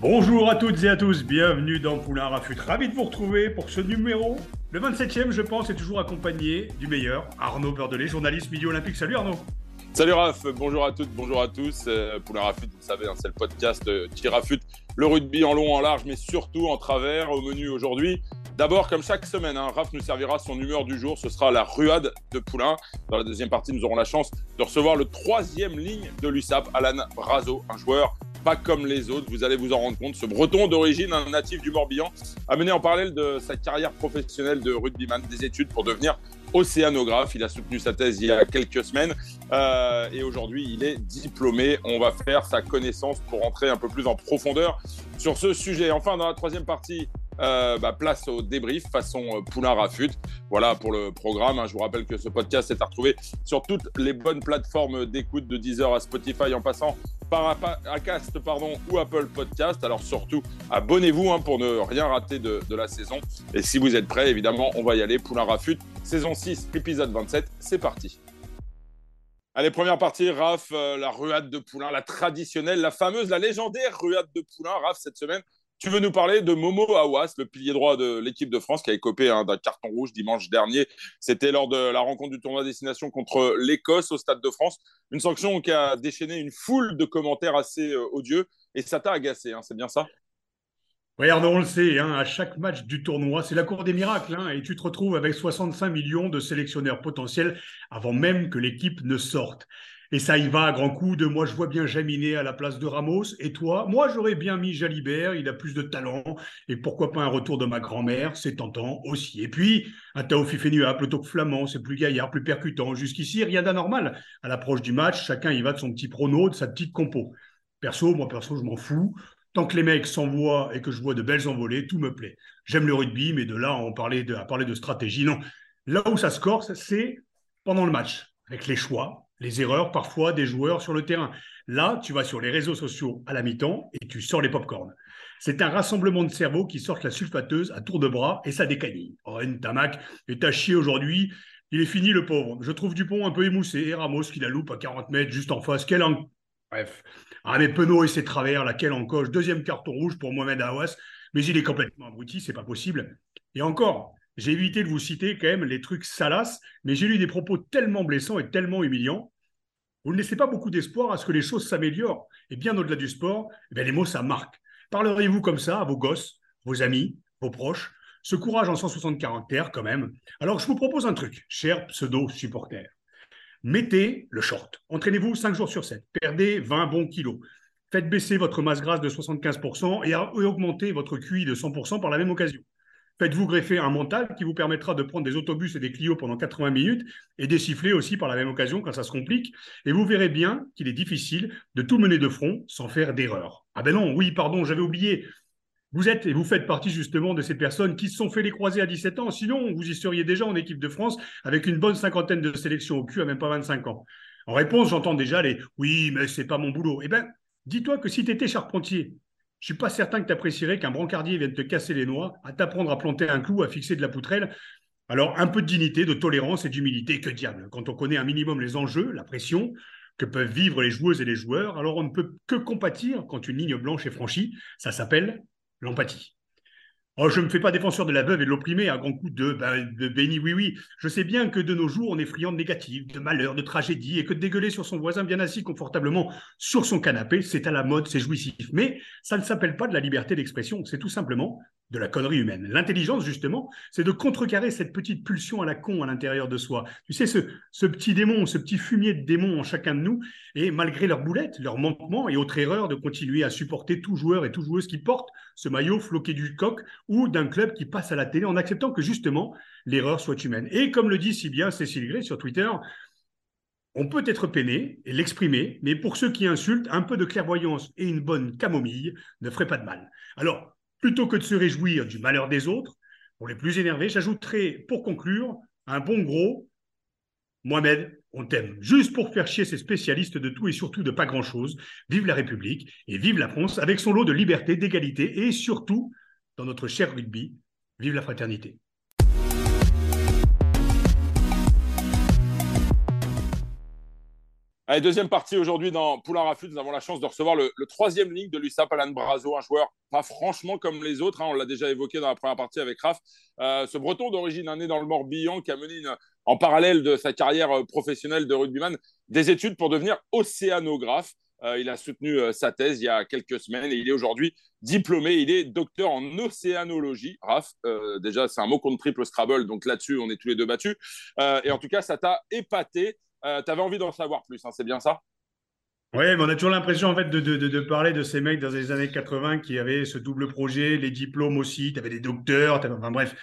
Bonjour à toutes et à tous, bienvenue dans Poulain Rafut. Ravi de vous retrouver pour ce numéro. Le 27e, je pense, est toujours accompagné du meilleur, Arnaud Bordelais, journaliste milieu olympique. Salut Arnaud. Salut Raph, bonjour à toutes, bonjour à tous. Euh, Poulain Rafut, vous savez, hein, c'est le podcast euh, qui rafute le rugby en long, en large, mais surtout en travers au menu aujourd'hui. D'abord, comme chaque semaine, hein, Raph nous servira son humeur du jour. Ce sera la ruade de Poulain. Dans la deuxième partie, nous aurons la chance de recevoir le troisième ligne de l'USAP, Alan Brazo, un joueur pas comme les autres. Vous allez vous en rendre compte. Ce breton d'origine, un natif du Morbihan, a mené en parallèle de sa carrière professionnelle de rugbyman des études pour devenir océanographe. Il a soutenu sa thèse il y a quelques semaines euh, et aujourd'hui il est diplômé. On va faire sa connaissance pour entrer un peu plus en profondeur sur ce sujet. Enfin, dans la troisième partie, euh, bah, place au débrief façon euh, Poulain Rafut. Voilà pour le programme. Hein. Je vous rappelle que ce podcast est à retrouver sur toutes les bonnes plateformes d'écoute de Deezer à Spotify en passant par Acast pardon, ou Apple Podcast. Alors surtout, abonnez-vous hein, pour ne rien rater de, la saison. Et si vous êtes prêts, évidemment, on va y aller. Poulain Rafut, saison 6, épisode 27. C'est parti. Allez, première partie, Raph, euh, la ruade de Poulain, la traditionnelle, la fameuse, la légendaire ruade de Poulain. Raph, cette semaine, tu veux nous parler de Momo Awas, le pilier droit de l'équipe de France qui a écopé hein, d'un carton rouge dimanche dernier. C'était lors de la rencontre du tournoi destination contre l'Écosse au Stade de France. Une sanction qui a déchaîné une foule de commentaires assez euh, odieux et ça t'a agacé, hein, c'est bien ça? Regarde, on le sait, hein, à chaque match du tournoi, c'est la cour des miracles, et tu te retrouves avec 65 millions de sélectionneurs potentiels avant même que l'équipe ne sorte. Et ça y va à grands coups de moi, je vois bien Jaminet à la place de Ramos. Et toi, moi, j'aurais bien mis Jalibert, il a plus de talent. Et pourquoi pas un retour de ma grand-mère, c'est tentant aussi. Et puis, un Tao Fifenua plutôt que Flamand, c'est plus gaillard, plus percutant. Jusqu'ici, rien d'anormal. À l'approche du match, chacun y va de son petit prono, de sa petite compo. Perso, moi, perso, je m'en fous. Tant que les mecs s'envoient et que je vois de belles envolées, tout me plaît. J'aime le rugby, mais de là à, parler de, de stratégie, non. Là où ça se corse, c'est pendant le match, avec les choix, les erreurs parfois des joueurs sur le terrain. Là, tu vas sur les réseaux sociaux à la mi-temps et tu sors les pop-corns. C'est un rassemblement de cerveaux qui sortent la sulfateuse à tour de bras et ça décanille. Oh, Tamac est à chier aujourd'hui. Il est fini le pauvre. Je trouve Dupont un peu émoussé et Ramos qui la loupe à 40 mètres juste en face. Quel en... Bref. Ah mais Penaud et ses travers, laquelle encoche. Deuxième carton rouge pour Mohamed Awas. Mais il est complètement abruti, c'est pas possible. Et encore, j'ai évité de vous citer quand même les trucs salaces, mais j'ai lu des propos tellement blessants et tellement humiliants. Vous ne laissez pas beaucoup d'espoir à ce que les choses s'améliorent. Et bien au-delà du sport, eh les mots, ça marque. Parleriez-vous comme ça à vos gosses, vos amis, vos proches? Ce courage en 160 caractères, quand même. Alors, je vous propose un truc, chers pseudo-supporters. Mettez le short. Entraînez-vous 5 jours sur 7. Perdez 20 bons kilos. Faites baisser votre masse grasse de 75% et augmentez votre QI de 100% par la même occasion. Faites-vous greffer un mental qui vous permettra de prendre des autobus et des Clio pendant 80 minutes et des aussi par la même occasion quand ça se complique. Et vous verrez bien qu'il est difficile de tout mener de front sans faire d'erreur. Ah ben non, oui, pardon, j'avais oublié. Vous êtes et vous faites partie justement de ces personnes qui se sont fait les croisés à 17 ans. Sinon, vous y seriez déjà en équipe de France avec une bonne cinquantaine de sélections au cul à même pas 25 ans. En réponse, j'entends déjà les oui, mais c'est pas mon boulot. Eh bien, dis-toi que si tu étais charpentier je suis pas certain que tu apprécierais qu'un brancardier vienne te casser les noix, à t'apprendre à planter un clou, à fixer de la poutrelle. Alors, un peu de dignité, de tolérance et d'humilité, que diable. Quand on connaît un minimum les enjeux, la pression que peuvent vivre les joueuses et les joueurs, alors on ne peut que compatir quand une ligne blanche est franchie. Ça s'appelle l'empathie. Oh, je ne me fais pas défenseur de la veuve et de l'opprimé à grand coup de, ben, béni oui oui. Je sais bien que de nos jours, on est friand de négatif, de malheur, de tragédie, et que de dégueuler sur son voisin bien assis confortablement sur son canapé, c'est à la mode, c'est jouissif. Mais ça ne s'appelle pas de la liberté d'expression, c'est tout simplement de la connerie humaine. L'intelligence, justement, c'est de contrecarrer cette petite pulsion à la con à l'intérieur de soi. Tu sais, ce, petit démon, ce petit fumier de démon en chacun de nous, et malgré leurs boulettes, leurs manquements et autres erreurs, de continuer à supporter tout joueur et tout joueuse qui porte ce maillot floqué du coq ou d'un club qui passe à la télé en acceptant que, justement, l'erreur soit humaine. Et comme le dit si bien Cécile Gray sur Twitter, on peut être peiné et l'exprimer, mais pour ceux qui insultent, un peu de clairvoyance et une bonne camomille ne ferait pas de mal. Alors, plutôt que de se réjouir du malheur des autres, pour les plus énervés, j'ajouterai pour conclure un bon gros Mohamed, on t'aime. Juste pour faire chier ces spécialistes de tout et surtout de pas grand-chose. Vive la République et vive la France avec son lot de liberté, d'égalité et surtout, dans notre cher rugby, vive la fraternité. Deuxième partie aujourd'hui dans Poulain Rafut. Nous avons la chance de recevoir le, troisième ligne de l'USAP, Alan Brazo, un joueur pas franchement comme les autres. Hein. on l'a déjà évoqué dans la première partie avec Raph. Euh, ce breton d'origine né dans le Morbihan qui a mené en parallèle de sa carrière euh, professionnelle de rugbyman des études pour devenir océanographe. Euh, il a soutenu sa thèse il y a quelques semaines et il est aujourd'hui diplômé. Il est docteur en océanologie. Raph, déjà, c'est un mot contre triple Scrabble, donc là-dessus, on est tous les deux battus. et en tout cas, ça t'a épaté euh, tu avais envie d'en savoir plus, hein, c'est bien ça? Oui, mais on a toujours l'impression en fait de, parler de ces mecs dans les années 80 qui avaient ce double projet, les diplômes aussi, tu avais des docteurs, enfin bref.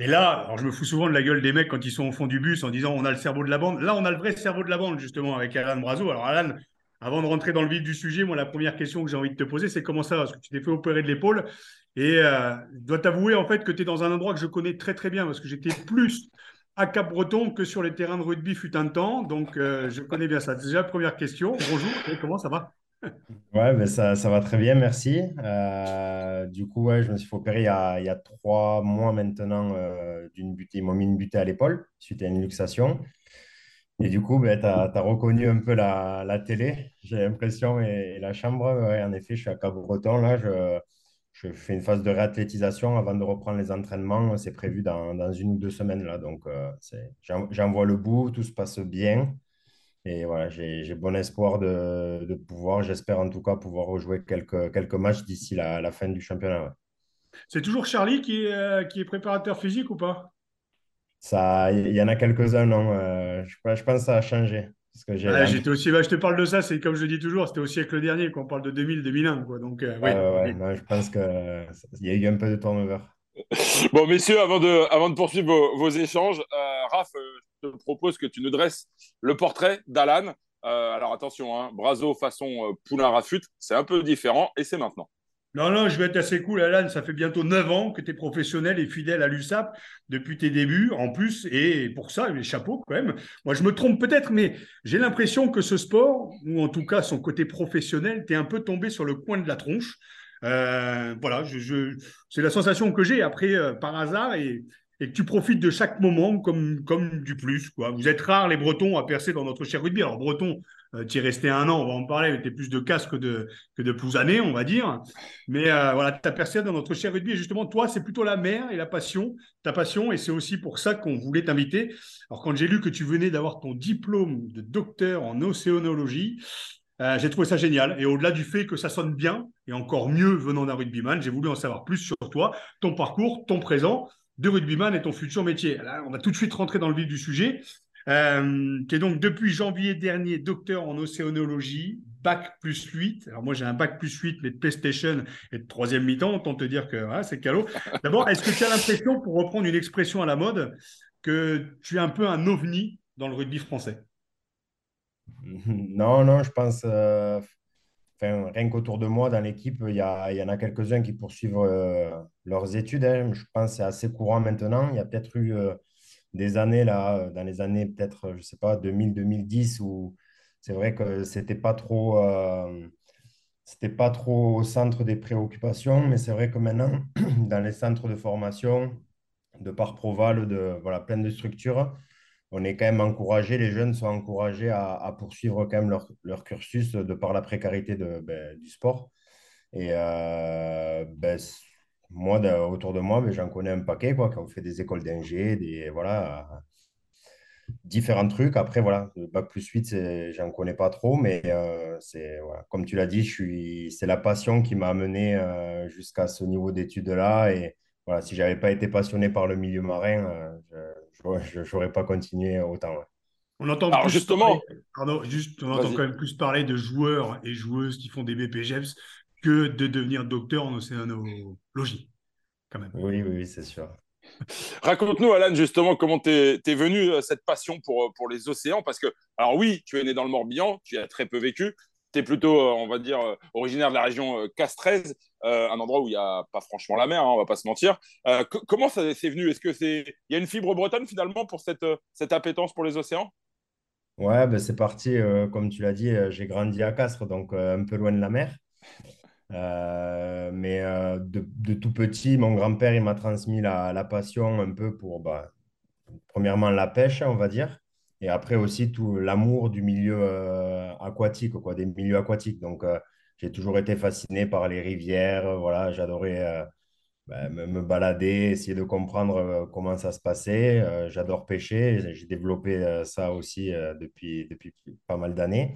Et là, alors je me fous souvent de la gueule des mecs quand ils sont au fond du bus en disant on a le cerveau de la bande. Là, on a le vrai cerveau de la bande justement avec Alan Brazo. Alors Alan, avant de rentrer dans le vif du sujet, moi la première question que j'ai envie de te poser, c'est comment ça Parce que tu t'es fait opérer de l'épaule et euh, je dois t'avouer en fait que tu es dans un endroit que je connais très très bien parce que j'étais plus à Cap-Breton que sur les terrains de rugby fut un temps. Donc, euh, je connais bien ça. Déjà, première question. Bonjour, comment ça va? Ouais, ben ça, ça, va très bien, merci. Euh, du coup, ouais, je me suis fait opérer il y a, il y a trois mois maintenant euh, d'une butée. Ils m'ont mis une butée à l'épaule suite à une luxation. Et du coup, ben, tu as, reconnu un peu la, la télé, j'ai l'impression, et, la chambre. en effet, je suis à Cap-Breton. Là, je, je fais une phase de réathlétisation avant de reprendre les entraînements. C'est prévu dans, dans, une ou deux semaines. Là. Donc, euh, j'en vois le bout, tout se passe bien. Et voilà, j'ai bon espoir de, de pouvoir, j'espère en tout cas, pouvoir rejouer quelques, quelques matchs d'ici la, la, fin du championnat. C'est toujours Charlie qui est, euh, qui est préparateur physique ou pas? Il y en a quelques-uns, non? Euh, je, je pense que ça a changé. Ah, j'étais aussi, bah, je te parle de ça, c'est comme je le dis toujours, c'était au siècle dernier qu'on parle de 2000-2001. Quoi. Donc, euh, je pense qu'il y a eu un peu de turnover. bon, messieurs, avant de, avant de poursuivre vos, échanges, euh, Raph, euh, je te propose que tu nous dresses le portrait d'Alan. alors attention, hein, Brazo façon Poulain Rafut, c'est un peu différent et c'est maintenant. Non, non, je vais être assez cool, Alan. Ça fait bientôt 9 ans que tu es professionnel et fidèle à l'USAP depuis tes débuts, en plus. Et pour ça, les chapeaux, quand même. Moi, je me trompe peut-être, mais j'ai l'impression que ce sport, ou en tout cas son côté professionnel, tu es un peu tombé sur le coin de la tronche. Euh, voilà, c'est la sensation que j'ai après, euh, par hasard, et, et, que tu profites de chaque moment comme, du plus. Vous êtes rares, les Bretons, à percer dans notre cher rugby. Alors, Breton, euh, tu es resté un an, on va en parler, tu es plus de casse que de, que de on va dire. Mais euh, voilà, as percé dans notre cher rugby. Justement, toi, c'est plutôt la mer et la passion, ta passion. Et c'est aussi pour ça qu'on voulait t'inviter. Alors, quand j'ai lu que tu venais d'avoir ton diplôme de docteur en océanologie, euh, j'ai trouvé ça génial. Et au-delà du fait que ça sonne bien, et encore mieux venant d'un rugbyman, j'ai voulu en savoir plus sur toi, ton parcours, ton présent de rugbyman et ton futur métier. Là, on va tout de suite rentrer dans le vif du sujet euh, qui est donc depuis janvier dernier docteur en océanologie, bac plus 8. Alors moi j'ai un bac plus 8, mais de PlayStation et de troisième mi-temps, autant te dire que c'est calot. D'abord, est-ce que tu as l'impression, pour reprendre une expression à la mode, que tu es un peu un ovni dans le rugby français? Non, non, je pense... Euh, rien qu'autour de moi, dans l'équipe, il y, en a quelques-uns qui poursuivent euh, leurs études. Hein. Je pense que c'est assez courant maintenant. Il y a peut-être eu des années, là, dans les années peut-être, je sais pas, 2000-2010, où c'est vrai que c'était pas trop, euh, c'était pas trop au centre des préoccupations, mais c'est vrai que maintenant, dans les centres de formation, de par Proval, de voilà, plein de structures, on est quand même encouragé, les jeunes sont encouragés à, poursuivre quand même leur, leur, cursus de par la précarité de, ben, du sport. Et euh, ben, moi, autour de moi, j'en connais un paquet, quoi, qui ont fait des écoles d'ingé, des, voilà, différents trucs. Après, voilà, le bac plus 8, j'en connais pas trop, mais euh, c'est, voilà, comme tu l'as dit, je suis, c'est la passion qui m'a amené euh, jusqu'à ce niveau d'études-là. Et voilà, si j'avais pas été passionné par le milieu marin, je n'aurais pas continué autant. On entend Alors justement, pardon, juste, on entend quand même plus parler de joueurs et joueuses qui font des BPGEPS que de devenir docteur en océanologie, quand même. Oui, oui, c'est sûr. Raconte-nous, Alan, justement, comment t'es es venu euh, cette passion pour, euh, pour les océans Parce que, alors oui, tu es né dans le Morbihan, tu as très peu vécu. Tu es plutôt, euh, on va dire, originaire de la région Castres, un endroit où il n'y a pas franchement la mer, on hein, on va pas se mentir. comment ça s'est venu? Est-ce que c'est, il y a une fibre bretonne finalement pour cette, cette appétence pour les océans? Ouais, ben c'est parti. comme tu l'as dit, j'ai grandi à Castres, donc un peu loin de la mer. Euh, mais euh, de, tout petit, mon grand-père, il m'a transmis la, passion un peu pour, bah, premièrement, la pêche, on va dire, et après aussi tout l'amour du milieu euh, aquatique, quoi, des milieux aquatiques. Donc, j'ai toujours été fasciné par les rivières, voilà, j'adorais bah, me, balader, essayer de comprendre comment ça se passait. j'adore pêcher, j'ai développé ça aussi depuis, depuis pas mal d'années.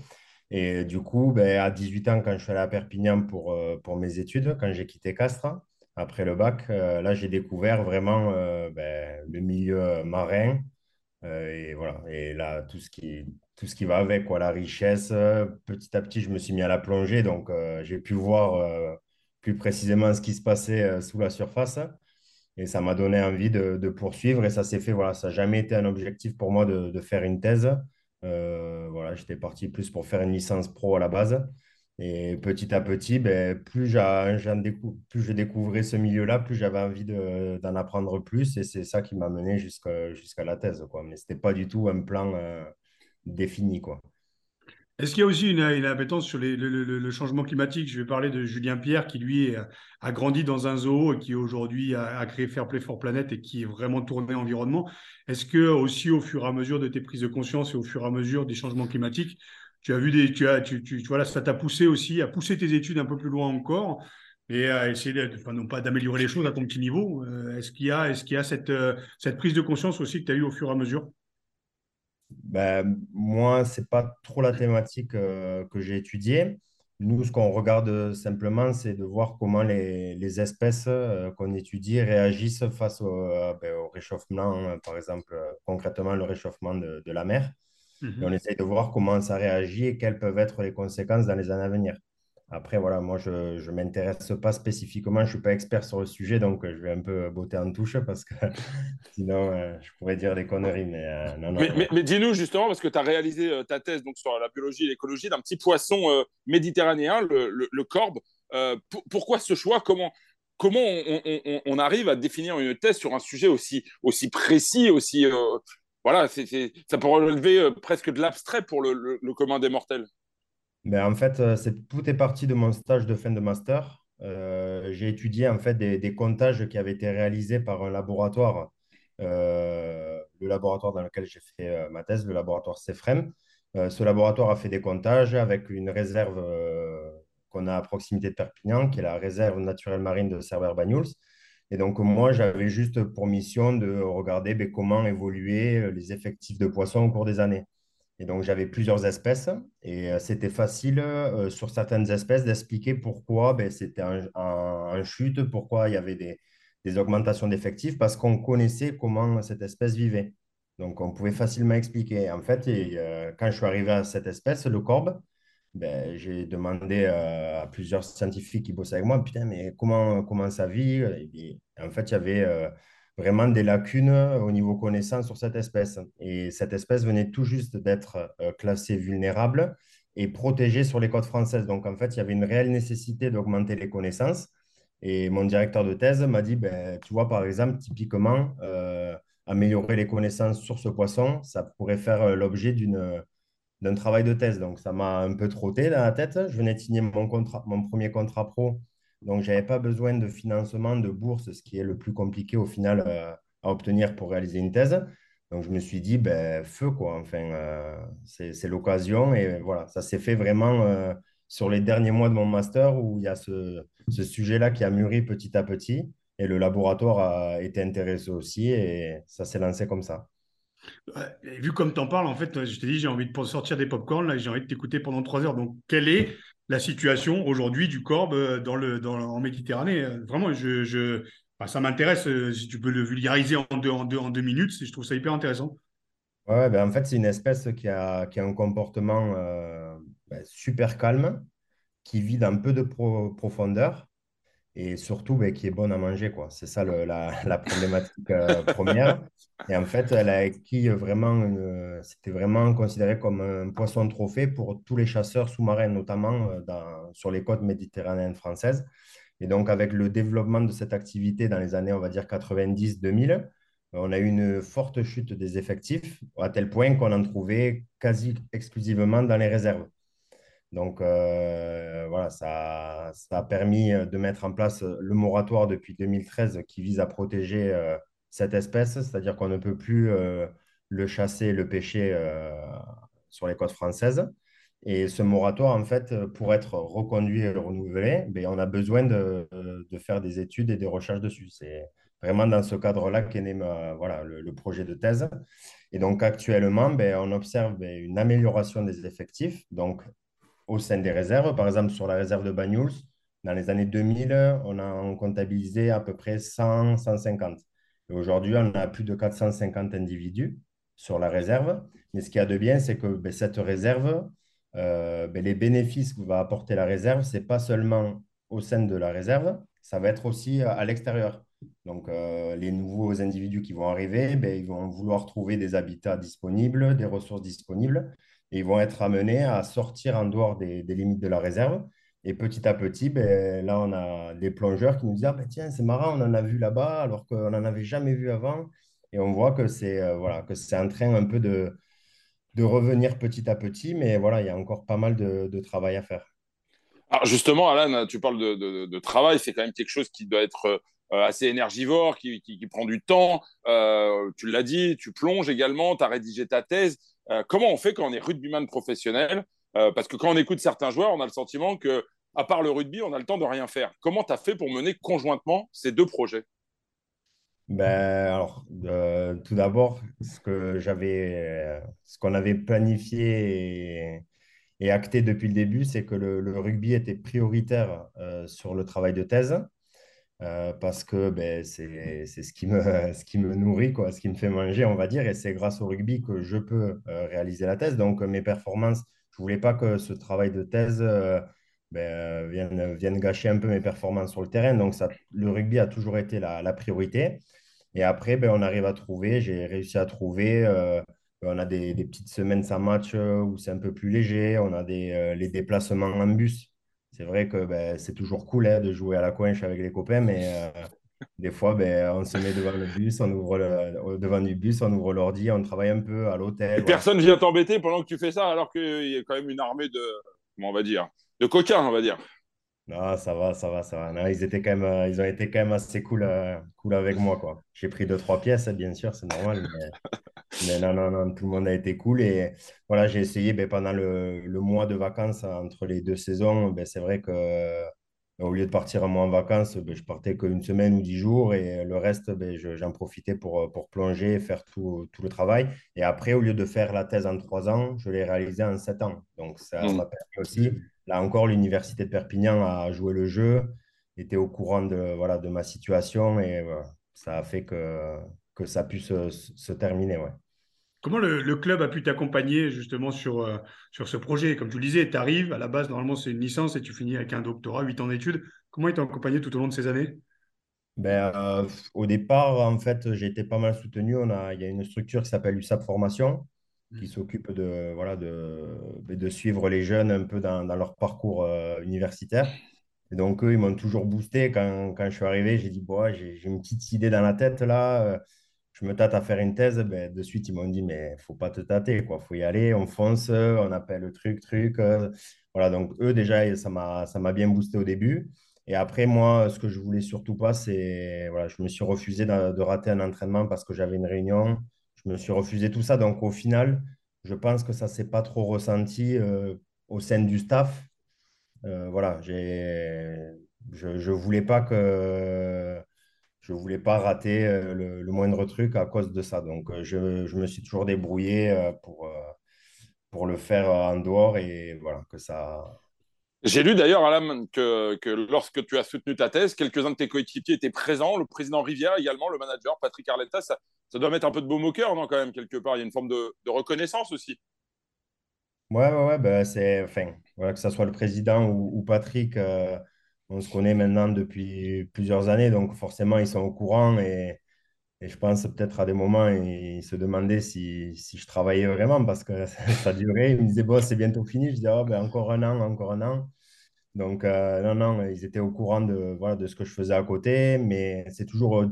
Et du coup, ben, à 18 ans, quand je suis allé à Perpignan pour, euh, pour mes études, quand j'ai quitté Castres, après le bac, euh, là, j'ai découvert vraiment euh, ben, le milieu marin. et voilà, et là, tout ce qui, tout ce qui va avec, quoi, la richesse. petit à petit, je me suis mis à la plongée, donc j'ai pu voir plus précisément ce qui se passait sous la surface. Et ça m'a donné envie de, de, poursuivre. Et ça s'est fait, voilà, ça n'a jamais été un objectif pour moi de, de faire une thèse. Euh, voilà, j'étais parti plus pour faire une licence pro à la base. Et petit à petit, ben, plus, plus je découvrais ce milieu-là, plus j'avais envie d'en apprendre plus. Et c'est ça qui m'a mené jusqu'à la thèse. Quoi. Mais ce n'était pas du tout un plan euh, défini. Quoi. Est-ce qu'il y a aussi une, une appétence sur le, changement climatique? Je vais parler de Julien Pierre qui, lui, a, grandi dans un zoo et qui aujourd'hui a, créé Fairplay for Planet et qui est vraiment tourné environnement. Est-ce que aussi au fur et à mesure de tes prises de conscience et au fur et à mesure des changements climatiques, tu as vu des, tu as, tu, tu, voilà, ça t'a poussé aussi à pousser tes études un peu plus loin encore et à essayer, enfin, non pas d'améliorer les choses à ton petit niveau. Euh, est-ce qu'il y a, est-ce qu'il y a cette, euh, cette prise de conscience aussi que tu as eu au fur et à mesure? Ben, moi, ce n'est pas trop la thématique euh, que j'ai étudiée. Nous, ce qu'on regarde simplement, c'est de voir comment les, les espèces euh, qu'on étudie réagissent face au, euh, ben, au réchauffement, par exemple, concrètement le réchauffement de, de la mer. Et on essaye de voir comment ça réagit et quelles peuvent être les conséquences dans les années à venir. Après, voilà, moi, je ne m'intéresse pas spécifiquement, je ne suis pas expert sur le sujet, donc je vais un peu botter en touche parce que sinon, euh, je pourrais dire des conneries. Mais, euh, non, non, mais, dis-nous justement, parce que tu as réalisé euh, ta thèse donc, sur la biologie et l'écologie d'un petit poisson méditerranéen, le, le, corbe. pourquoi ce choix? Comment, comment on, on, arrive à définir une thèse sur un sujet aussi, aussi précis, aussi. voilà, c'est, ça peut relever presque de l'abstrait pour le, le commun des mortels ben, en fait, euh, tout est parti de mon stage de fin de master. Euh, j'ai étudié en fait des, comptages qui avaient été réalisés par un laboratoire, euh, le laboratoire dans lequel j'ai fait ma thèse, le laboratoire CEFREM. ce laboratoire a fait des comptages avec une réserve qu'on a à proximité de Perpignan, qui est la réserve naturelle marine de Cerver-Banyuls. Et donc, moi, j'avais juste pour mission de regarder ben, comment évoluer les effectifs de poissons au cours des années. Et donc, j'avais plusieurs espèces et euh, c'était facile euh, sur certaines espèces d'expliquer pourquoi ben, c'était en, chute, pourquoi il y avait des, des augmentations d'effectifs, parce qu'on connaissait comment cette espèce vivait. Donc, on pouvait facilement expliquer. En fait, et, euh, quand je suis arrivé à cette espèce, le corbe, ben, j'ai demandé à plusieurs scientifiques qui bossaient avec moi, putain, mais comment, comment ça vit? Et, En fait, il vraiment des lacunes au niveau connaissance sur cette espèce. Et cette espèce venait tout juste d'être euh, classée vulnérable et protégée sur les côtes françaises. Donc, en fait, il y avait une réelle nécessité d'augmenter les connaissances. Et mon directeur de thèse m'a dit, ben, tu vois, par exemple, typiquement, euh, améliorer les connaissances sur ce poisson, ça pourrait faire euh, l'objet d'un travail de thèse. Donc, ça m'a un peu trotté dans la tête. Je venais de signer mon premier contrat pro donc, je n'avais pas besoin de financement, de bourse, ce qui est le plus compliqué au final euh, à obtenir pour réaliser une thèse. Donc, je me suis dit, ben, feu, quoi. Enfin, euh, c'est l'occasion. Et voilà, ça s'est fait vraiment euh, sur les derniers mois de mon master où il y a ce, sujet-là qui a mûri petit à petit. Et le laboratoire a été intéressé aussi. Et ça s'est lancé comme ça. vu comme tu en parles, en fait, je t'ai dit, j'ai envie de sortir des pop-corn, j'ai envie de t'écouter pendant trois heures. Donc, quelle est la situation aujourd'hui du Corbe euh, dans le, dans, en Méditerranée Vraiment, je, je ça m'intéresse. Euh, si tu peux le vulgariser en deux, en deux, en deux minutes, je trouve ça hyper intéressant. Ouais, ben en fait, c'est une espèce qui a, qui a un comportement euh, ben, super calme, qui vit dans peu de profondeur et surtout ben, qui est bonne à manger. quoi. C'est ça la, problématique euh, première. Et en fait, elle a acquis vraiment, c'était vraiment considéré comme un poisson trophée pour tous les chasseurs sous-marins, notamment euh, sur les côtes méditerranéennes françaises. Et donc, avec le développement de cette activité dans les années, on va dire 90-2000, on a eu une forte chute des effectifs, à tel point qu'on en trouvait quasi exclusivement dans les réserves. Donc euh, voilà, ça, a permis de mettre en place le moratoire depuis 2013 qui vise à protéger euh, cette espèce, c'est-à-dire qu'on ne peut plus euh, le chasser, le pêcher sur les côtes françaises. Et ce moratoire, en fait, pour être reconduit et renouvelé, ben, on a besoin de, de, faire des études et des recherches dessus. C'est vraiment dans ce cadre-là qu'est né voilà, le, projet de thèse. Et donc actuellement, ben, on observe ben, une amélioration des effectifs. Donc au sein des réserves. Par exemple, sur la réserve de Banyuls, dans les années 2000, on a comptabilisé à peu près 100, 150. Et aujourd'hui, on a plus de 450 individus sur la réserve. Mais ce qu'il y a de bien, c'est que ben, cette réserve, euh, ben, les bénéfices que va apporter la réserve, ce n'est pas seulement au sein de la réserve, ça va être aussi à l'extérieur. Donc, euh, les nouveaux individus qui vont arriver, ben, ils vont vouloir trouver des habitats disponibles, des ressources disponibles ils vont être amenés à sortir en dehors des, limites de la réserve. Et petit à petit, ben, là, on a des plongeurs qui nous disent ah, ben, tiens, c'est marrant, on en a vu là-bas, alors qu'on n'en avait jamais vu avant. Et on voit que c'est euh, voilà, en train un peu de, de revenir petit à petit, mais voilà, il y a encore pas mal de, travail à faire. Alors justement, Alan, tu parles de, travail, c'est quand même quelque chose qui doit être euh, assez énergivore, qui, qui, prend du temps. Euh, tu l'as dit, tu plonges également, tu as rédigé ta thèse. Euh, comment on fait quand on est rugbyman professionnel euh, Parce que quand on écoute certains joueurs, on a le sentiment que, à part le rugby, on a le temps de rien faire. Comment tu as fait pour mener conjointement ces deux projets? Ben, alors, euh, tout d'abord, ce que j'avais, ce qu'on avait planifié et, acté depuis le début, c'est que le, rugby était prioritaire sur le travail de thèse. Euh, parce que ben, c'est ce, qui me, nourrit, quoi, ce qui me fait manger, on va dire, et c'est grâce au rugby que je peux euh, réaliser la thèse. Donc, mes performances, je ne voulais pas que ce travail de thèse euh, ben, vienne, vienne, gâcher un peu mes performances sur le terrain. Donc, le rugby a toujours été la, priorité. Et après, ben, on arrive à trouver, j'ai réussi à trouver, on a des, petites semaines sans match où c'est un peu plus léger, on a les déplacements en bus c'est vrai que ben, c'est toujours cool hein, de jouer à la coinche avec les copains, mais euh, des fois, ben, on se met devant le bus, on ouvre le, devant du bus, on ouvre l'ordi, on travaille un peu à l'hôtel. Personne vient t'embêter pendant que tu fais ça, alors qu'il y a quand même une armée de, comment on va dire, de coquins, on va dire. Non, ça va, ça va, ça va. ils, étaient quand même, euh, ils ont été quand même assez cool, euh, cool avec moi. quoi. J'ai pris deux, trois pièces, bien sûr, c'est normal. Mais, non, non, non, tout le monde a été cool. Et voilà, j'ai essayé ben, pendant le, le, mois de vacances entre les deux saisons. Ben, c'est vrai que au lieu de partir un mois en vacances, ben, je partais qu'une semaine ou dix jours et le reste, ben, j'en profitais pour, pour plonger, faire tout, tout, le travail. Et après, au lieu de faire la thèse en trois ans, je l'ai réalisé en sept ans. Donc, ça mmh. m'a permis aussi Là encore, l'université de Perpignan a joué le jeu, était au courant de, voilà, de ma situation et ça a fait que, que ça puisse se, se terminer. Ouais. Comment le, club a pu t'accompagner justement sur, euh, sur ce projet? Comme tu le disais, tu arrives, à la base, normalement, c'est une licence et tu finis avec un doctorat, 8 ans d'études. Comment ils t'ont accompagné tout au long de ces années? Ben, euh, Au départ, en fait, j'ai été pas mal soutenu. On a, il y a une structure qui s'appelle USAP Formation, qui s'occupe de, voilà, de, de suivre les jeunes un peu dans, dans leur parcours euh, universitaire. Et donc, eux, ils m'ont toujours boosté. Quand, quand je suis arrivé, j'ai dit, bon, j'ai une petite idée dans la tête là. Je me tâte à faire une thèse. Ben, de suite, ils m'ont dit, mais faut pas te tâter. Il faut y aller, on fonce, on appelle le truc, truc. Euh. voilà, donc eux, déjà, ça m'a bien boosté au début. Et après, moi, ce que je voulais surtout pas, c'est. Voilà, je me suis refusé de, de rater un entraînement parce que j'avais une réunion je me suis refusé tout ça. Donc, au final, je pense que ça ne s'est pas trop ressenti euh, au sein du staff. Euh, voilà, je ne voulais pas que je ne voulais pas rater euh, le, le, moindre truc à cause de ça. Donc, euh, je, je, me suis toujours débrouillé euh, pour, pour le faire en dehors et voilà, que ça. J'ai lu d'ailleurs, Alain, que, que, lorsque tu as soutenu ta thèse, quelques-uns de tes coéquipiers étaient présents, le président Rivière également, le manager Patrick Arletta. Ça, ça doit mettre un peu de baume au cœur, non, quand même, quelque part. Il y a une forme de, de reconnaissance aussi. Ouais, ouais, ouais, ben c'est, enfin, voilà, que ce soit le président ou, ou Patrick, euh, on se connaît maintenant depuis plusieurs années, donc forcément, ils sont au courant et, et je pense peut-être à des moments, ils se demandaient si, si je travaillais vraiment parce que ça, durait. Ils me disaient, bon, c'est bientôt fini. Je disais, oh, ben, encore un an, encore un an. Donc, euh, non, non, ils étaient au courant de, voilà, de ce que je faisais à côté, mais c'est toujours euh,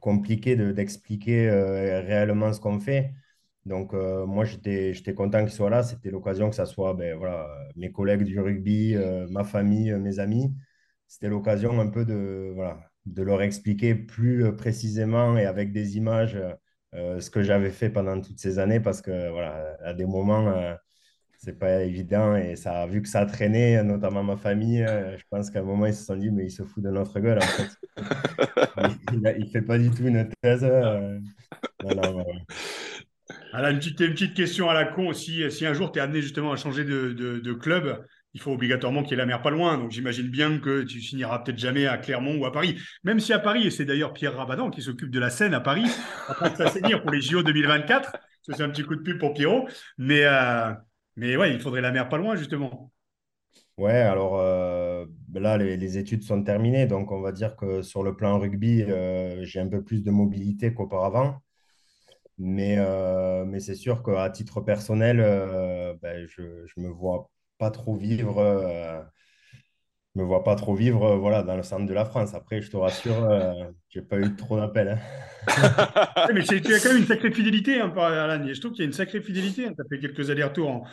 compliqué de, d'expliquer euh, réellement ce qu'on fait. Donc, euh, moi, j'étais, content qu'ils soient là. C'était l'occasion que ce soit ben, voilà, mes collègues du rugby, ma famille, mes amis. C'était l'occasion un peu de, voilà, de leur expliquer plus précisément et avec des images ce que j'avais fait pendant toutes ces années parce que, voilà, à des moments, c'est pas évident et ça a vu que ça a traîné, notamment ma famille. je pense qu'à un moment, ils se sont dit, mais il se fout de notre gueule. En fait. il ne fait pas du tout une thèse. Alors, une petite, une petite question à la con aussi. Si un jour tu es amené justement à changer de, de, de club, il faut obligatoirement qu'il y ait la mer pas loin. Donc j'imagine bien que tu finiras peut-être jamais à Clermont ou à Paris. Même si à Paris, et c'est d'ailleurs Pierre Rabadan qui s'occupe de la scène à Paris, après de s'assainir pour les JO 2024. C'est un petit coup de pub pour Pierrot. Mais, euh, mais ouais, il faudrait la mer pas loin justement. Ouais, alors euh, là, les, études sont terminées. Donc on va dire que sur le plan rugby, euh, j'ai un peu plus de mobilité qu'auparavant. Mais, mais c'est sûr qu'à titre personnel, ben, je ne me vois pas trop vivre, euh, je me vois pas trop vivre euh, voilà, dans le centre de la France. Après, je te rassure, euh, j'ai pas eu trop d'appels. hein. mais tu as quand même une sacrée fidélité, hein, Alan. Je trouve qu'il y a une sacrée fidélité. Hein. Tu as fait quelques allers-retours en,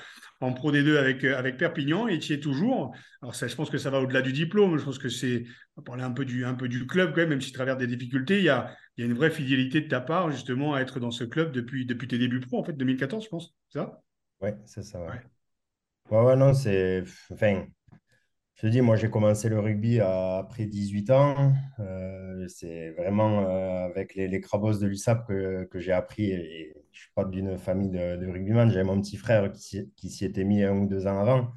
en Pro D2 avec, avec Perpignan et tu y es toujours. Alors, ça, je pense que ça va au-delà du diplôme. Je pense que c'est, on va parler un peu du, un peu du club quand même, même si tu traverses des difficultés. Il y a, il y a une vraie fidélité de ta part, justement, à être dans ce club depuis, depuis tes débuts pro, en fait, 2014, je pense. C'est ça? Oui, c'est ça. Ouais. ouais, ouais, ouais, non, c'est. Enfin, je te dis, moi, j'ai commencé le rugby à, après 18 ans. Euh, c'est vraiment euh, avec les, les crabos de l'USAP que, que j'ai appris. Et, je ne suis pas d'une famille de, de rugbyman. J'avais mon petit frère qui, qui s'y était mis un ou deux ans avant.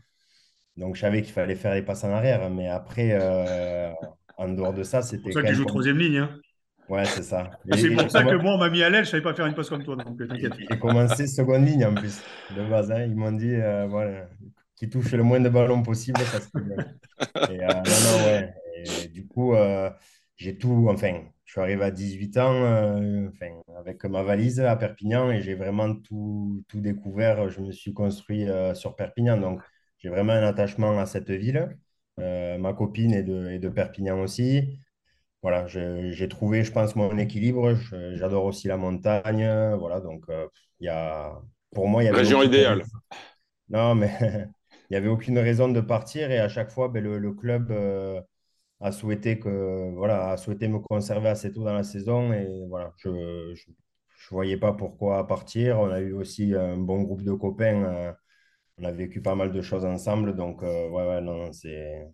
Donc, je savais qu'il fallait faire les passes en arrière. Mais après, euh, en dehors de ça, c'était. C'est pour ça que tu joues troisième ligne. Hein Ouais, c'est ça. C'est pour ça que moi, on m'a mis à l'aile, je ne savais pas faire une passe comme toi, donc. J'ai commencé seconde ligne en plus, de base. Hein. Ils m'ont dit euh, voilà, qui touche le moins de ballons possible. Parce que, et, euh, non, non, ouais. Et, du coup, euh, j'ai tout. Enfin, je suis arrivé à 18 ans euh, enfin, avec ma valise à Perpignan et j'ai vraiment tout, tout découvert. Je me suis construit euh, sur Perpignan. Donc, j'ai vraiment un attachement à cette ville. Euh, ma copine est de, est de Perpignan aussi voilà, j'ai trouvé, je pense, mon équilibre. J'adore aussi la montagne. Voilà, donc, euh, il y a, pour moi, il y avait. Région idéale. Non, mais il n'y avait aucune raison de partir. Et à chaque fois, ben, le, le, club euh, a, souhaité que, voilà, a souhaité me conserver assez tôt dans la saison. Et voilà, je ne voyais pas pourquoi partir. On a eu aussi un bon groupe de copains. Euh, on a vécu pas mal de choses ensemble. Donc, euh, ouais, ouais, non, c'est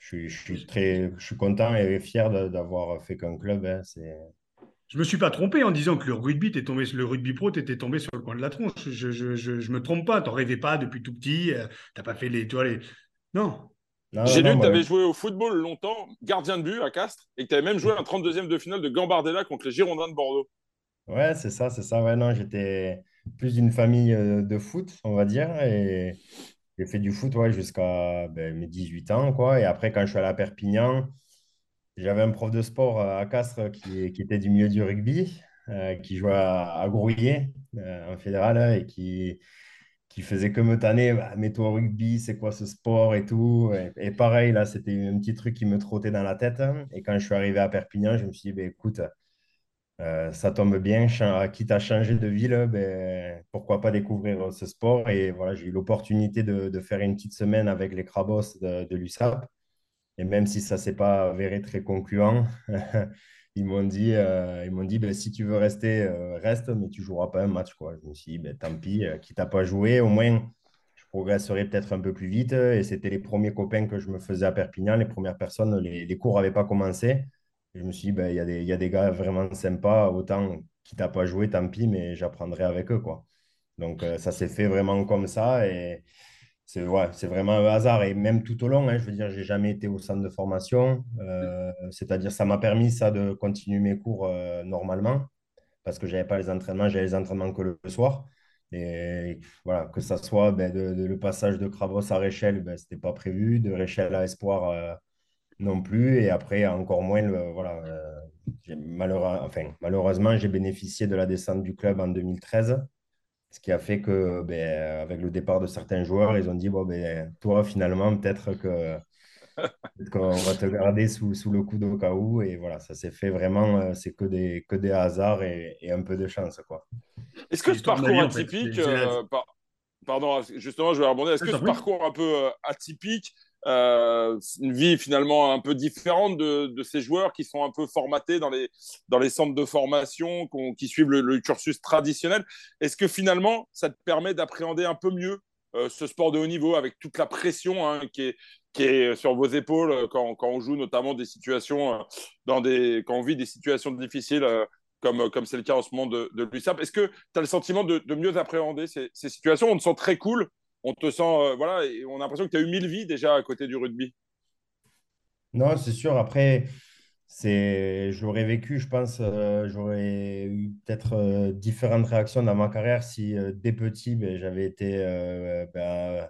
je suis, je suis, très, je suis content et fier d'avoir fait qu'un club. Hein, je me suis pas trompé en disant que le rugby, es tombé, le rugby pro, tu étais tombé sur le coin de la tronche. Je, je, je, je me trompe pas. Tu rêvais pas depuis tout petit. Euh, tu pas fait les, les... Non. J'ai lu que tu avais joué au football longtemps, gardien de but à Castres, et que tu avais même joué un 32e de finale de Gambardella contre les Girondins de Bordeaux. Ouais, c'est ça, c'est ça. Ouais, non, j'étais plus d'une famille euh, de foot, on va dire. Et j'ai fait du foot ouais, jusqu'à ben, mes 18 ans. Quoi. Et après, quand je suis allé à Perpignan, j'avais un prof de sport à Castres qui, était du milieu du rugby, euh, qui jouait à, Grouillet, euh, en fédéral, et qui, qui faisait que me tanner. Bah, Mets-toi au rugby, c'est quoi ce sport et tout. Et, pareil, là, c'était un petit truc qui me trottait dans la tête. Et quand je suis arrivé à Perpignan, je me suis dit, ben, écoute, euh, ça tombe bien, quitte à changer de ville, ben, pourquoi pas découvrir ce sport. Et voilà, j'ai eu l'opportunité de, faire une petite semaine avec les Crabos de, de l'USAP. Et même si ça ne s'est pas avéré très concluant, ils m'ont dit, euh, ils m'ont dit ben, si tu veux rester, euh, reste, mais tu ne joueras pas un match. Quoi. Je me suis dit, ben, tant pis, euh, quitte à pas jouer, au moins je progresserai peut-être un peu plus vite. Et c'était les premiers copains que je me faisais à Perpignan, les premières personnes, les cours n'avaient pas commencé. Je me suis dit, ben, il y a des, y a des gars vraiment sympas, autant qui t'a pas joué, tant pis, mais j'apprendrai avec eux, quoi. Donc, euh, ça s'est fait vraiment comme ça. Et c'est ouais, vraiment un hasard. Et même tout au long, hein, je veux dire, j'ai jamais été au centre de formation. Euh, c'est-à-dire, ça m'a permis, ça, de continuer mes cours euh, normalement. Parce que j'avais pas les entraînements, j'avais les entraînements que le soir. Et voilà, que ça soit ben, de, le passage de Cravos à Réchelle, ben, c'était pas prévu. De Réchelle à Espoir non plus. Et après, encore moins, le- voilà. euh, malheureux- enfin, malheureusement, j'ai bénéficié de la descente du club en 2013. Ce qui a fait que, ben, avec le départ de certains joueurs, ils ont dit, bon, ben, toi, finalement, peut-être que qu'on va te garder sous, sous le coude au cas où. Et voilà, ça s'est fait vraiment, euh, c'est que des, que des hasards et, et un peu de chance, quoi. Est-ce C'est que ce parcours vie, en fait. atypique, euh, par- pardon, justement, je vais rebondir, est-ce que ce parcours un peu euh, atypique, euh, une vie finalement un peu différente de, ces joueurs qui sont un peu formatés dans les, centres de formation, qui suivent le, cursus traditionnel, est-ce que finalement, ça te permet d'appréhender un peu mieux euh, ce sport de haut niveau avec toute la pression hein, qui est sur vos épaules quand, on joue notamment des situations euh, dans des quand on vit des situations difficiles comme c'est le cas en ce moment de, de l'USAP? Est-ce que tu as le sentiment de, de mieux appréhender ces, ces, situations? On te sent très cool, on te sent euh, voilà, on a l'impression que tu as eu mille vies déjà à côté du rugby. Non, c'est sûr. Après, c'est, je vécu, je pense, euh, j'aurais eu peut-être euh, différentes réactions dans ma carrière si dès petit, ben, j'avais été ben,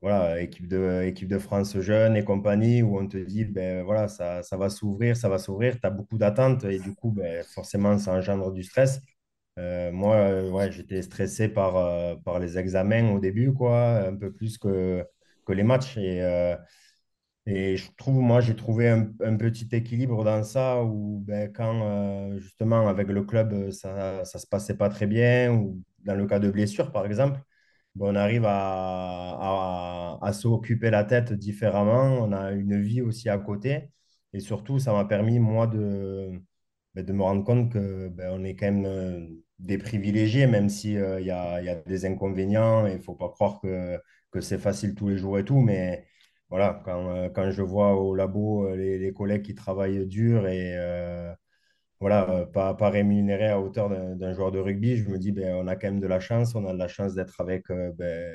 voilà, équipe de, France jeune et compagnie, où on te dit, ben, voilà, ça, va s'ouvrir, ça va s'ouvrir, tu as beaucoup d'attentes et du coup, forcément, ça engendre du stress. Euh, moi, euh, ouais, j'étais stressé par, euh, par les examens au début, quoi, un peu plus que, que les matchs. Et, et je trouve, moi, j'ai trouvé un, un petit équilibre dans ça où ben, quand justement avec le club, ça ne se passait pas très bien, ou dans le cas de blessure, par exemple, ben, on arrive à, à, à s'occuper la tête différemment. On a une vie aussi à côté. Et surtout, ça m'a permis, moi, de, ben, de me rendre compte que ben, on est quand même des privilégiés, même s'il y a, y a des inconvénients. Il ne faut pas croire que, c'est facile tous les jours et tout, mais voilà, quand, euh, je vois au labo euh, les, collègues qui travaillent dur et euh, voilà, euh, pas, pas rémunérés à hauteur d'un joueur de rugby, je me dis, ben, on a quand même de la chance. On a de la chance d'être avec, euh, ben,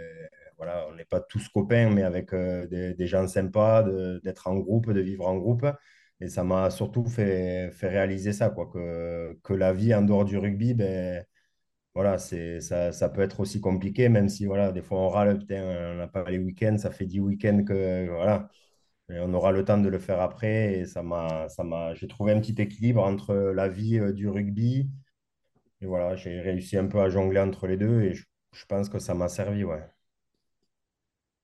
voilà, on n'est pas tous copains, mais avec euh, des, des gens sympas, d'être en groupe, de vivre en groupe. Et ça m'a surtout fait, fait réaliser ça, quoi, que, que la vie en dehors du rugby, ben, voilà, ça, ça peut être aussi compliqué, même si voilà, des fois on râle, putain, on n'a pas les week-ends, ça fait 10 week-ends que voilà, on aura le temps de le faire après. Et ça m'a, ça m'a, j'ai trouvé un petit équilibre entre la vie euh, du rugby et voilà, j'ai réussi un peu à jongler entre les deux et je, je pense que ça m'a servi, ouais.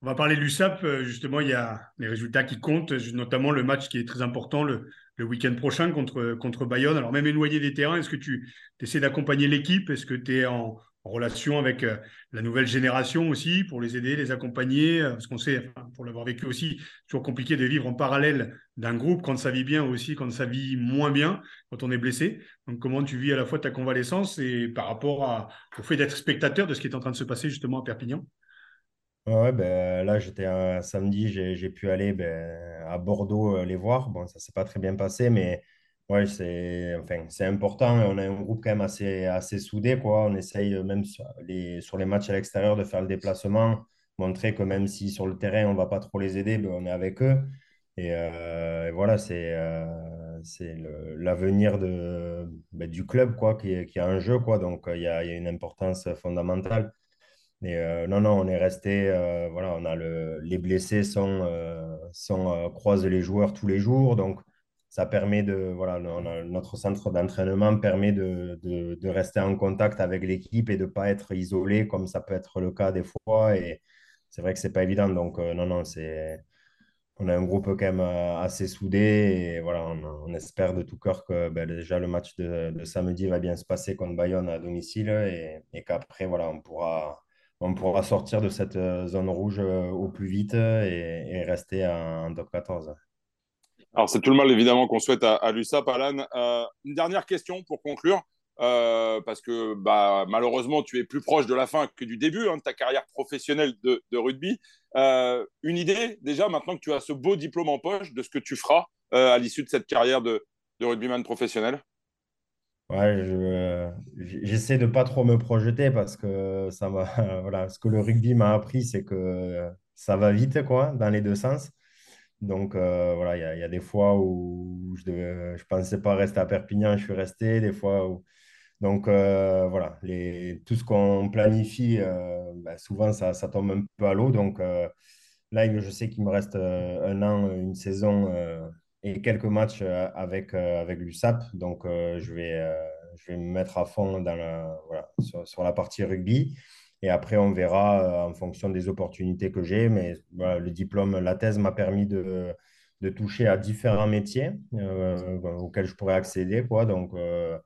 On va parler de l'USAP. euh, Justement, il y a les résultats qui comptent, notamment le match qui est très important le, week-end prochain contre, contre Bayonne. Alors, même éloigné des terrains, est-ce que tu essaies d'accompagner l'équipe? Est-ce que tu es en, relation avec euh, la nouvelle génération aussi pour les aider, les accompagner? Euh, Parce qu'on sait, pour l'avoir vécu aussi, toujours compliqué de vivre en parallèle d'un groupe quand ça vit bien aussi, quand ça vit moins bien, quand on est blessé. Donc, comment tu vis à la fois ta convalescence et par rapport au fait d'être spectateur de ce qui est en train de se passer justement à Perpignan? Ouais, ben, là, j'étais un samedi, j'ai, pu aller ben, à Bordeaux euh, les voir. Bon, ça s'est pas très bien passé, mais ouais, c'est enfin, c'est important. On a un groupe quand même assez, assez soudé, quoi. On essaye euh, même sur les, sur les matchs à l'extérieur de faire le déplacement, montrer que même si sur le terrain, on va pas trop les aider, ben, on est avec eux. Et, euh, voilà, c'est c'est l'avenir de, ben, du club, quoi, qui est, qui est en jeu, quoi. Donc, a, il y a une importance fondamentale. Et euh, non, non, on est resté, euh, voilà, on a le, les blessés euh, sont, euh, croisent les joueurs tous les jours, donc ça permet de, voilà, notre centre d'entraînement permet de, de, rester en contact avec l'équipe et de ne pas être isolé comme ça peut être le cas des fois. Et c'est vrai que c'est pas évident, donc non, non, c'est, on a un groupe quand même assez soudé et voilà, on, espère de tout cœur que ben, déjà le match de, de samedi va bien se passer contre Bayonne à domicile et, et qu'après, voilà, on pourra on pourra sortir de cette euh, zone rouge euh, au plus vite et, et rester en, en top 14. Alors, c'est tout le mal évidemment qu'on souhaite à, à l'USAP, Alan. Euh, une dernière question pour conclure, euh, parce que bah, malheureusement, tu es plus proche de la fin que du début hein, de ta carrière professionnelle de, rugby. Euh, une idée, déjà, maintenant que tu as ce beau diplôme en poche, de ce que tu feras euh, à l'issue de cette carrière de rugbyman professionnel? Ouais, j'essaie de pas trop me projeter parce que ça voilà, ce que le rugby m'a appris, c'est que ça va vite, quoi, dans les deux sens. Donc, euh, voilà, il y, a des fois où je ne pensais pas rester à Perpignan, je suis resté. Des fois. Donc, euh, voilà, les, tout ce qu'on planifie, euh, ben, souvent, ça, ça, tombe un peu à l'eau. Donc, là, je sais qu'il me reste un an, une saison quelques matchs avec, avec l'USAP. Donc, je, vais, je vais me mettre à fond dans voilà, sur, la partie rugby. Et après, on verra euh, en fonction des opportunités que j'ai. Mais le diplôme, la thèse m'a permis de, de, toucher à différents métiers euh, auxquels je pourrais accéder. Quoi. Donc, euh,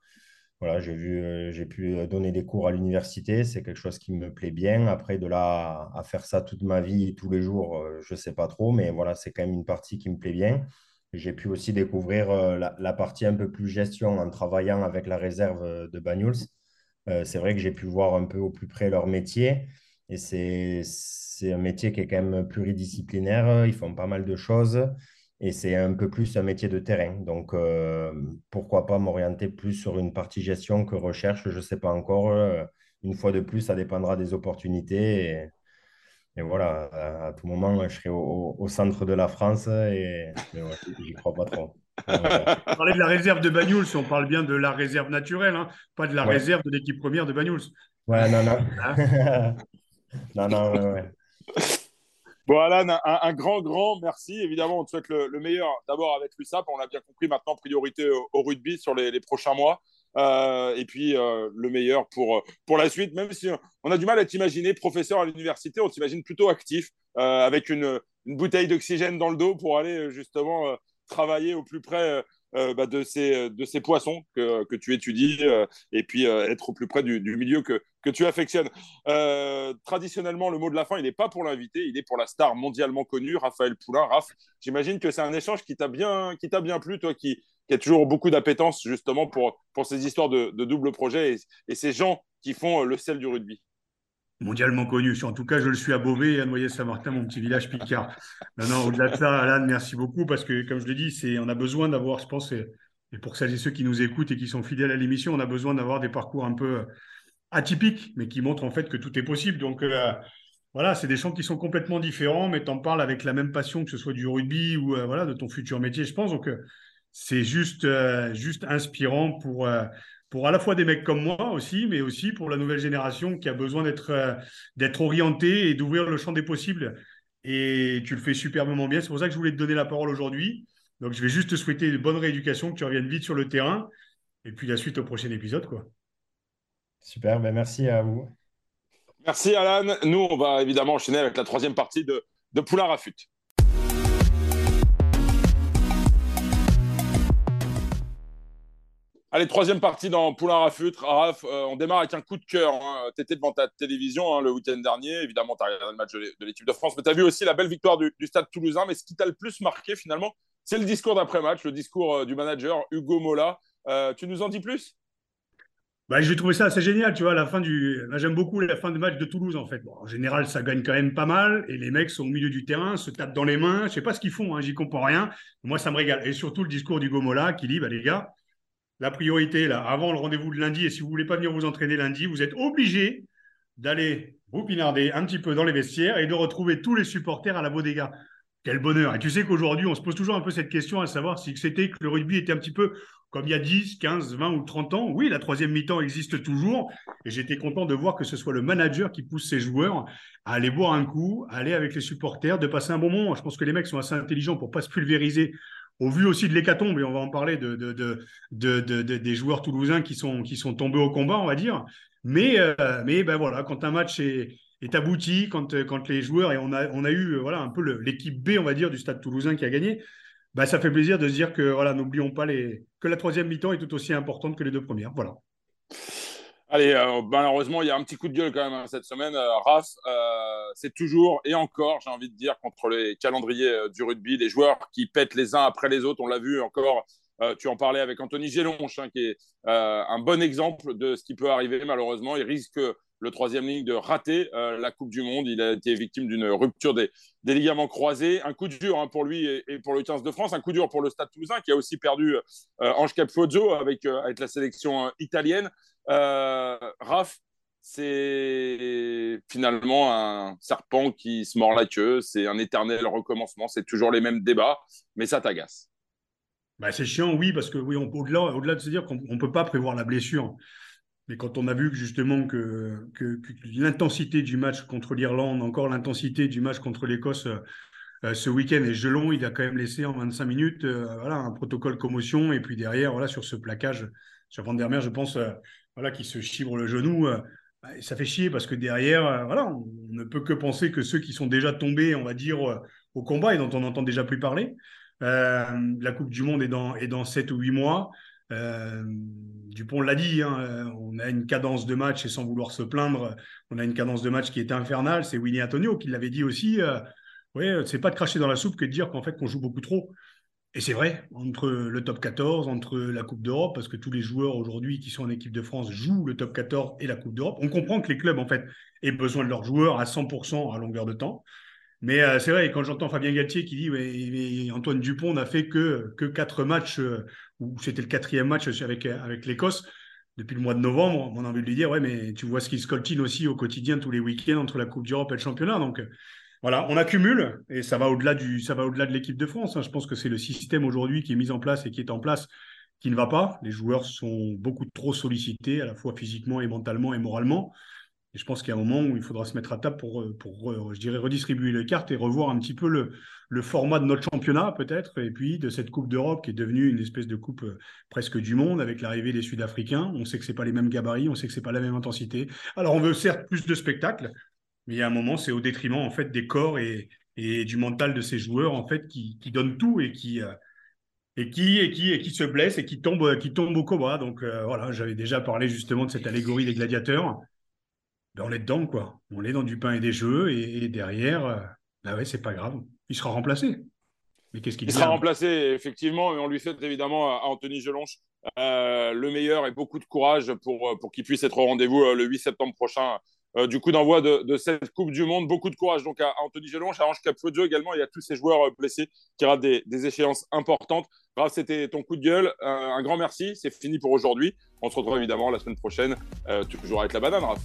voilà, j'ai vu, j'ai pu donner des cours à l'université. C'est quelque chose qui me plaît bien. Après, de là à, faire ça toute ma vie, tous les jours, je ne sais pas trop. Mais voilà, c'est quand même une partie qui me plaît bien. J'ai pu aussi découvrir la, la, partie un peu plus gestion en travaillant avec la réserve de Banyuls. Euh, c'est vrai que j'ai pu voir un peu au plus près leur métier. Et c'est un métier qui est quand même pluridisciplinaire. Ils font pas mal de choses. Et c'est un peu plus un métier de terrain. Donc, euh, pourquoi pas m'orienter plus sur une partie gestion que recherche Je ne sais pas encore. Euh, une fois de plus, ça dépendra des opportunités. Voilà, à, tout moment, je serai au, centre de la France. Et, mais ouais, j'y crois pas trop. on parlait de la réserve de Banyuls, on parle bien de la réserve naturelle, hein, pas de la réserve de l'équipe première de Banyuls. Ouais, non, non. Hein non, non, ouais, ouais. Bon, Alan, un, grand, grand merci. Évidemment, on te souhaite le, meilleur d'abord avec l'USAP. On l'a bien compris maintenant, priorité au, rugby sur les, prochains mois. Euh, et puis euh, le meilleur pour, pour la suite, même si on a du mal à t'imaginer professeur à l'université, on t'imagine plutôt actif, euh, avec une, une bouteille d'oxygène dans le dos pour aller justement travailler au plus près euh, euh, bah, de, ces, de ces poissons que, que tu étudies euh, et puis être au plus près du, milieu que, que tu affectionnes. traditionnellement, le mot de la fin, il n'est pas pour l'invité, il est pour la star mondialement connue, Raphaël Poulain. Raph, j'imagine que c'est un échange qui t'a bien, bien plu, toi qui, qui as toujours beaucoup d'appétence justement pour, pour ces histoires de, double projet et, ces gens qui font le sel du rugby mondialement connu. En tout cas, je le suis à Beauvais et à Noyer-Saint-Martin, mon petit village picard. Non, au-delà de ça, Alan, merci beaucoup parce que, comme je dit, c'est, on a besoin d'avoir, je pense, et, pour celles et ceux qui nous écoutent et qui sont fidèles à l'émission, on a besoin d'avoir des parcours un peu atypiques, mais qui montrent en fait que tout est possible. Donc, euh, voilà, c'est des champs qui sont complètement différents, mais tu en parles avec la même passion, que ce soit du rugby ou euh, voilà, de ton futur métier, je pense. Donc, euh, c'est juste, juste inspirant pour pour à la fois des mecs comme moi aussi, mais aussi pour la nouvelle génération qui a besoin d'être euh, d'être orienté et d'ouvrir le champ des possibles. Et tu le fais superbement bien. C'est pour ça que je voulais te donner la parole aujourd'hui. Donc, je vais juste te souhaiter une bonne rééducation, que tu reviennes vite sur le terrain. Et puis la suite au prochain épisode. Quoi. Super, ben merci à vous. Merci Alan. Nous, on va évidemment enchaîner avec la troisième partie de, de Poulain Rafut. Allez, troisième partie dans Poulain Rafut. Raph, euh, on démarre avec un coup de cœur. Hein. Tu étais devant ta télévision hein, le week-end dernier. Évidemment, tu as regardé le match de l'équipe de France, mais tu as vu aussi la belle victoire du, Stade toulousain. Mais ce qui t'a le plus marqué, finalement, c'est le discours d'après-match, le discours euh, du manager Hugo Mola. Euh, tu nous en dis plus? Bah, J'ai trouvé ça assez génial. Tu vois, la fin du... J'aime beaucoup la fin du match de Toulouse, en fait. en général, ça gagne quand même pas mal. Et les mecs sont au milieu du terrain, se tapent dans les mains. Je sais pas ce qu'ils font, hein, j'y comprends rien. Moi, ça me régale. Et surtout, le discours d'Hugo Mola qui dit bah, les gars, la priorité, là, avant le rendez-vous de lundi, et si vous ne voulez pas venir vous entraîner lundi, vous êtes obligé d'aller vous pinarder un petit peu dans les vestiaires et de retrouver tous les supporters à la Bodega. Quel bonheur. Et tu sais qu'aujourd'hui, on se pose toujours un peu cette question à savoir si c'était que le rugby était un petit peu comme il y a 10, 15, 20 ou 30 ans. Oui, la troisième mi-temps existe toujours. Et j'étais content de voir que ce soit le manager qui pousse ses joueurs à aller boire un coup, à aller avec les supporters, de passer un bon moment. Je pense que les mecs sont assez intelligents pour pas se pulvériser au vu aussi de l'hécatombe, et on va en parler de, des joueurs toulousains qui sont, qui sont tombés au combat, on va dire. Mais, euh, mais ben voilà, quand un match est, abouti, quand, quand les joueurs, et on a, on a eu voilà, un peu l'équipe B, on va dire, du stade toulousain qui a gagné, ben ça fait plaisir de se dire que voilà, n'oublions pas les, que la troisième mi-temps est tout aussi importante que les deux premières. Voilà. Allez, euh, malheureusement, il y a un petit coup de gueule quand même hein, cette semaine. Euh, Raph, euh, c'est toujours et encore, j'ai envie de dire, contre les calendriers du rugby, les joueurs qui pètent les uns après les autres. On l'a vu encore, tu en parlais avec Anthony Gélonche, hein, qui est un bon exemple de ce qui peut arriver malheureusement. Il risque le troisième ligne de rater la Coupe du Monde. Il a été victime d'une rupture des, ligaments croisés. Un coup dur hein, pour lui et, pour le 15 de France. Un coup dur pour le Stade Toulousain qui a aussi perdu Ange Capozzo avec, avec la sélection italienne. Raph, c'est finalement un serpent qui se mord la queue. C'est un éternel recommencement. C'est toujours les mêmes débats, mais ça t'agace. Bah, c'est chiant, oui, parce que oui, au-delà, au-delà de se dire qu'on ne peut pas prévoir la blessure, mais quand on a vu que justement que, l'intensité du match contre l'Irlande, encore l'intensité du match contre l'Écosse euh, ce week-end est gelon, il a quand même laissé en 25 minutes euh, voilà, un protocole commotion, et puis derrière, voilà, sur ce plaquage, sur Van je pense, euh, voilà, qui se chibre le genou. Bah, ça fait chier parce que derrière, voilà, on ne peut que penser que ceux qui sont déjà tombés, on va dire, au combat et dont on n'entend déjà plus parler, euh, la Coupe du Monde est dans, est dans 7 ou 8 mois. Euh, Dupont l'a dit, hein, euh, on a une cadence de match et sans vouloir se plaindre, on a une cadence de match qui est infernale. C'est Winnie Antonio qui l'avait dit aussi. Euh, c'est pas de cracher dans la soupe que de dire qu'en fait qu'on joue beaucoup trop. Et c'est vrai, entre le top 14, entre la Coupe d'Europe, parce que tous les joueurs aujourd'hui qui sont en équipe de France jouent le top 14 et la Coupe d'Europe. On comprend que les clubs, en fait, aient besoin de leurs joueurs à 100% à longueur de temps. Mais c'est vrai, quand j'entends Fabien Galtier qui dit Antoine Dupont n'a fait que, que quatre matchs, ou c'était le quatrième match avec, avec l'Écosse depuis le mois de novembre, on a envie de lui dire ouais, mais tu vois ce qu'il scoltine aussi au quotidien tous les week-ends entre la Coupe d'Europe et le championnat. Donc euh, voilà, on accumule et ça va au-delà du, ça va au-delà de l'équipe de France. Hein. Je pense que c'est le système aujourd'hui qui est mis en place et qui est en place qui ne va pas. Les joueurs sont beaucoup trop sollicités, à la fois physiquement et mentalement et moralement. Et je pense qu'il y a un moment où il faudra se mettre à table pour, euh, pour euh, je dirais, redistribuer les cartes et revoir un petit peu le, le format de notre championnat, peut-être, et puis de cette Coupe d'Europe qui est devenue une espèce de coupe euh, presque du monde avec l'arrivée des Sud-Africains. On sait que ce pas les mêmes gabarits, on sait que ce pas la même intensité. Alors, on veut certes plus de spectacles, mais il y a un moment, c'est au détriment, en fait, des corps et, et du mental de ces joueurs, en fait, qui, qui donnent tout et qui. et qui, et qui, et qui se blessent et qui tombent, qui tombent au cobra. Donc voilà, j'avais déjà parlé justement de cette allégorie des gladiateurs. Ben, on est dedans, quoi. On est dans du pain et des jeux, et, derrière, euh, bah ouais, c'est pas grave. Il sera remplacé. Mais qu'est-ce qu'il Il sera remplacé, effectivement, et on lui souhaite évidemment à Anthony Gelonche euh, le meilleur et beaucoup de courage pour, euh, pour qu'il puisse être au rendez-vous le 8 septembre prochain. du coup d'envoi de, cette Coupe du Monde. Beaucoup de courage donc à, Anthony Gelonche, à Ange Capozzo également et à tous ces joueurs blessés qui ratent des, échéances importantes. Raph, c'était ton coup de gueule. un grand merci. C'est fini pour aujourd'hui. On se retrouve évidemment la semaine prochaine, toujours avec la banane, Raph.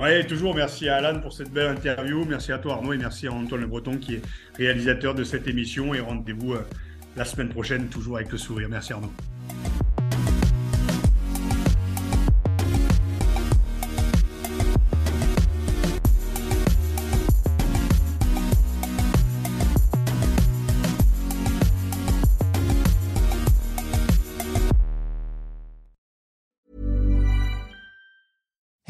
Oui, toujours merci à Alan pour cette belle interview. Merci à toi Arnaud et merci à Antoine Le Breton qui est réalisateur de cette émission. Et rendez-vous euh, la semaine prochaine, toujours avec le sourire. Merci Arnaud.